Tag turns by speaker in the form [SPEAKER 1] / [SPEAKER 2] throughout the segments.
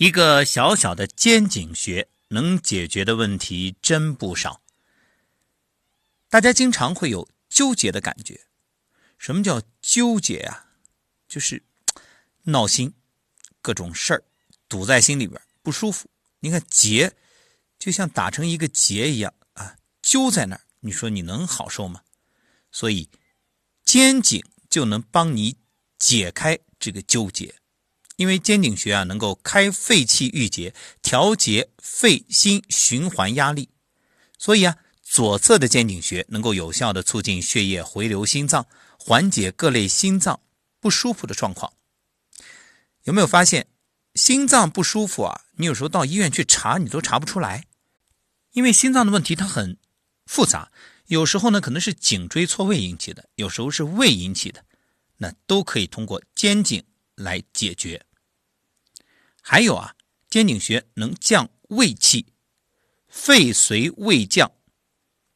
[SPEAKER 1] 一个小小的肩颈穴能解决的问题真不少。大家经常会有纠结的感觉。什么叫纠结啊？就是闹心，各种事儿堵在心里边不舒服。你看结，就像打成一个结一样啊，揪在那儿。你说你能好受吗？所以肩颈就能帮你解开这个纠结。因为肩颈穴啊，能够开肺气郁结，调节肺心循环压力，所以啊，左侧的肩颈穴能够有效的促进血液回流心脏，缓解各类心脏不舒服的状况。有没有发现，心脏不舒服啊？你有时候到医院去查，你都查不出来，因为心脏的问题它很复杂，有时候呢可能是颈椎错位引起的，有时候是胃引起的，那都可以通过肩颈来解决。还有啊，肩颈穴能降胃气，肺随胃降，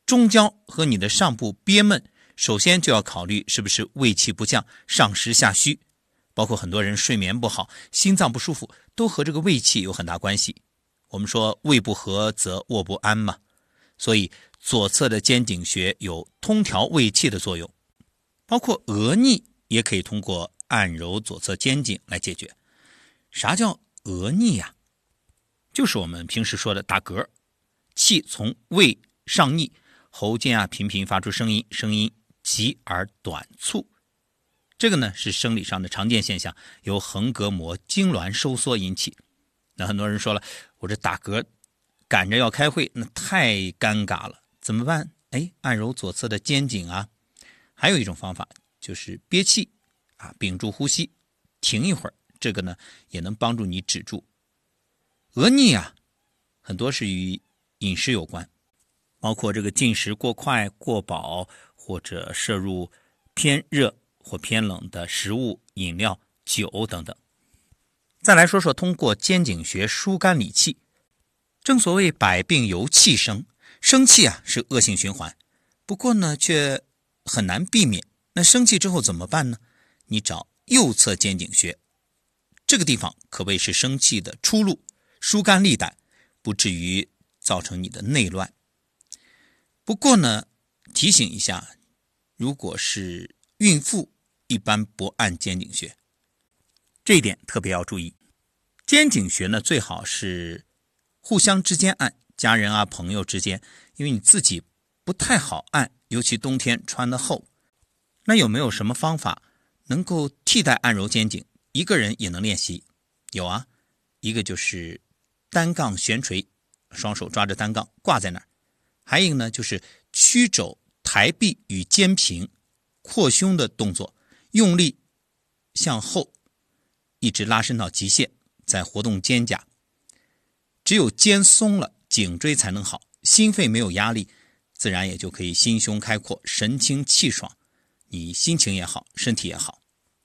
[SPEAKER 1] 中焦和你的上部憋闷，首先就要考虑是不是胃气不降，上实下虚，包括很多人睡眠不好、心脏不舒服，都和这个胃气有很大关系。我们说胃不和则卧不安嘛，所以左侧的肩颈穴有通调胃气的作用，包括额逆也可以通过按揉左侧肩颈来解决。啥叫？额逆呀，就是我们平时说的打嗝，气从胃上逆，喉间啊频频发出声音，声音急而短促。这个呢是生理上的常见现象，由横膈膜痉挛收缩引起。那很多人说了，我这打嗝赶着要开会，那太尴尬了，怎么办？哎，按揉左侧的肩颈啊。还有一种方法就是憋气啊，屏住呼吸，停一会儿。这个呢也能帮助你止住额逆啊，很多是与饮食有关，包括这个进食过快、过饱，或者摄入偏热或偏冷的食物、饮料、酒等等。再来说说通过肩颈穴疏肝理气。正所谓百病由气生，生气啊是恶性循环，不过呢却很难避免。那生气之后怎么办呢？你找右侧肩颈穴。这个地方可谓是生气的出路，疏肝利胆，不至于造成你的内乱。不过呢，提醒一下，如果是孕妇，一般不按肩颈穴，这一点特别要注意。肩颈穴呢，最好是互相之间按，家人啊、朋友之间，因为你自己不太好按，尤其冬天穿的厚。那有没有什么方法能够替代按揉肩颈？一个人也能练习，有啊，一个就是单杠悬垂，双手抓着单杠挂在那儿；还有一个呢，就是曲肘抬臂与肩平，扩胸的动作，用力向后，一直拉伸到极限，再活动肩胛。只有肩松了，颈椎才能好，心肺没有压力，自然也就可以心胸开阔，神清气爽，你心情也好，身体也好。